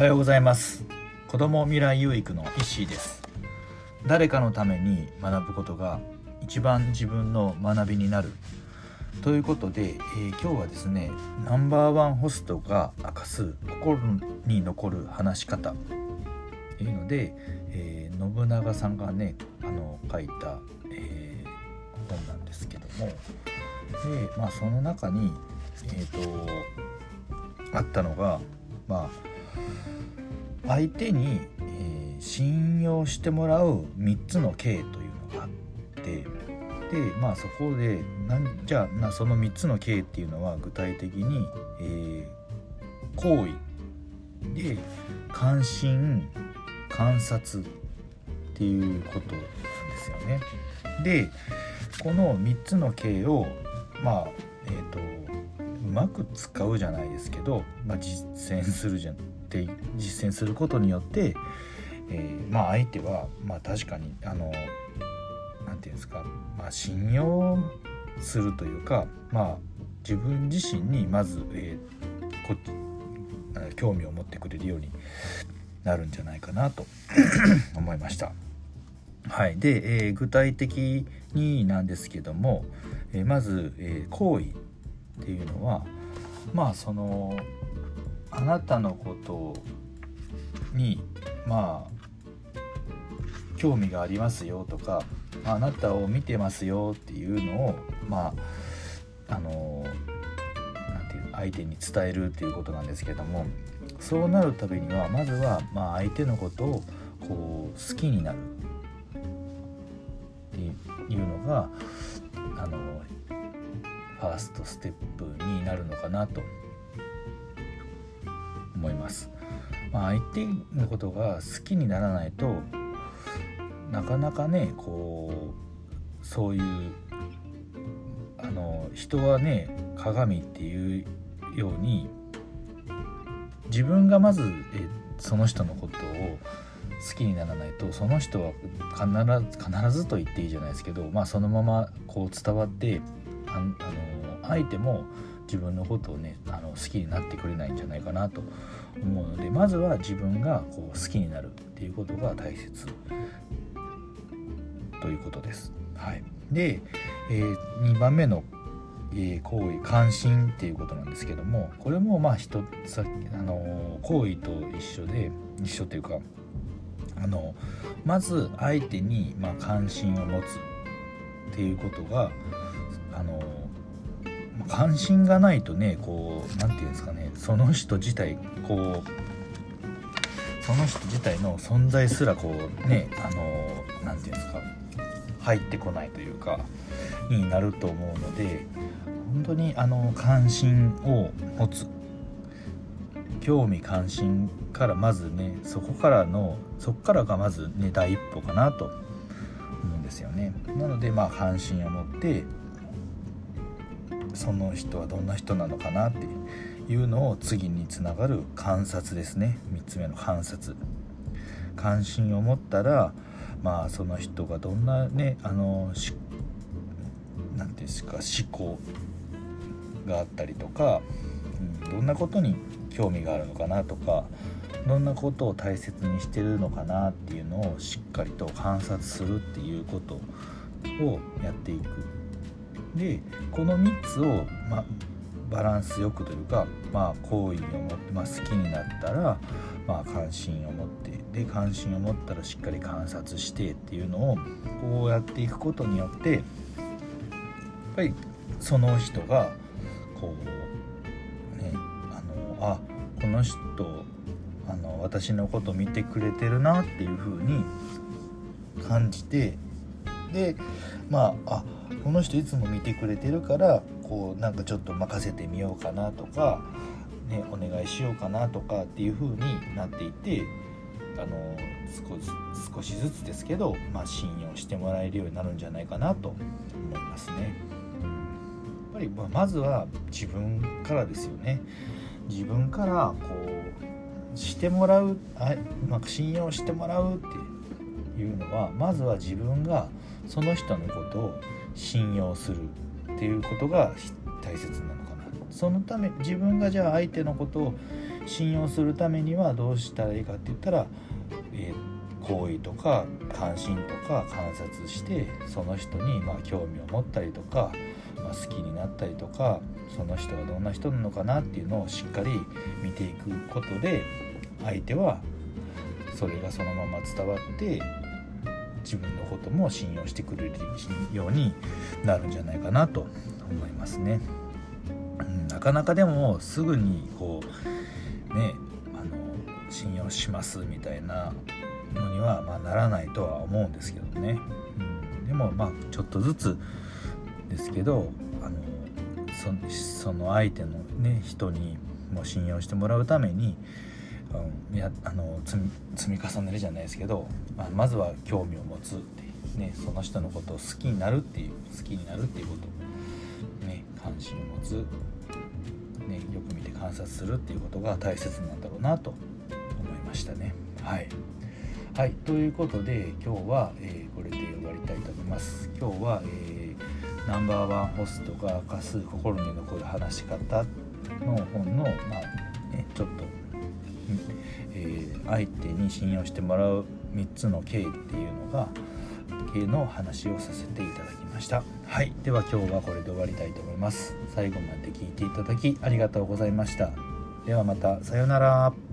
はようございます。子供未来有育の石井です。誰かのために学ぶことが一番自分の学びになる。ということで、えー、今日はですねナンバーワンホストが明かす心に残る話し方。というので、えー、信長さんがねあの書いた、えー、本なんですけども。で、まあ、その中に、えーと、あったのが、まあ、相手に、えー、信用してもらう3つの経というのがあってでまあそこでなんじゃあその3つの経っていうのは具体的に、えー、行為で関心観察っていうことなんですよね。でこの3つの経をまあえっ、ー、とうまく使うじゃないですけど、まあ、実践するじゃって実践することによって、えー、まあ相手はまあ確かにあの何て言うんですか、まあ、信用するというかまあ自分自身にまず、えー、こ興味を持ってくれるようになるんじゃないかなと 思いました。はい、で、えー、具体的になんですけども、えー、まず、え、行為っていうのはまあそのあなたのことにまあ興味がありますよとかあなたを見てますよっていうのをまああのなんていう相手に伝えるっていうことなんですけどもそうなるためにはまずはまあ相手のことをこう好きになるっていうのがあのファーストステップになるのかなと思います。まあ、相手のことが好きにならないとなかなかねこうそういうあの人はね鏡っていうように自分がまずえその人のことを好きにならないとその人は必ず必ずと言っていいじゃないですけど、まあ、そのままこう伝わってああの相手も自分のことをねあの好きになってくれないんじゃないかなと思うのでまずは自分がこう好きになるっていうことが大切ということです。はい、で、えー、2番目のえー、行為関心っていうことなんですけどもこれもまあ人さあの行為と一緒で一緒というかあのまず相手にま関心を持つっていうことが関心がないとねこう何て言うんですかねその人自体こうその人自体の存在すらこうねあの何て言うんですか入ってこないというかになると思うので本当にあの関心を持つ興味関心からまずねそこからのそこからがまずね第一歩かなと思うんですよね。なのでまあ関心を持ってその人はどんな人なのかなっていうのを次につながる観察ですね3つ目の観察関心を持ったらまあその人がどんなねあの何て言うんですか思考があったりとか、うん、どんなことに興味があるのかなとかどんなことを大切にしてるのかなっていうのをしっかりと観察するっていうことをやっていく。でこの3つを、まバランスよくというか、まあ、好意を持って、まあ、好きになったら、まあ、関心を持ってで関心を持ったらしっかり観察してっていうのをこうやっていくことによってやっぱりその人がこうねあのあこの人あの私のこと見てくれてるなっていう風に感じてでまああこの人いつも見てくれてるからこうなんかちょっと任せてみようかなとか、ね、お願いしようかなとかっていう風になっていてあの少しずつですけど、まあ、信用してもらえるようになるんじゃないかなと思いますね。やっぱりまずは自分からですよね自分からこうしてもらうあ、まあ、信用してもらうっていうのはまずは自分がその人のことを信用するっていうことが大切なのかな。そのため自分がじゃあ相手のことを信用するためにはどうしたらいいかって言ったら、えー、好意とか関心とか観察してその人にま興味を持ったりとか、まあ、好きになったりとかその人がどんな人なのかなっていうのをしっかり見ていくことで相手はそれがそのまま伝わって自分のことも信用してくれるようになるんじゃないかなと思いますね。うん、なかなかでもすぐにこうねあの信用しますみたいなのには、まあ、ならないとは思うんですけどね。うん、でもまあちょっとずつですけどあのその相手のね人にも信用してもらうためにうん、やあの積み重ねるじゃないですけど、まあ、まずは興味を持つってね、その人のことを好きになるっていう好きになるっていうこと、ね、関心を持つ、ね、よく見て観察するっていうことが大切なんだろうなと思いましたね。はい、はい、ということで今日は、えー、これで終わりたいと思います。今日は、えー、ナンバーワンホストが明かす心に残る話し方の本の、まあね、ちょっとえー、相手に信用してもらう3つの経緯っていうのが経の話をさせていただきました。はい。では今日はこれで終わりたいと思います。最後まで聞いていただきありがとうございました。ではまたさようなら。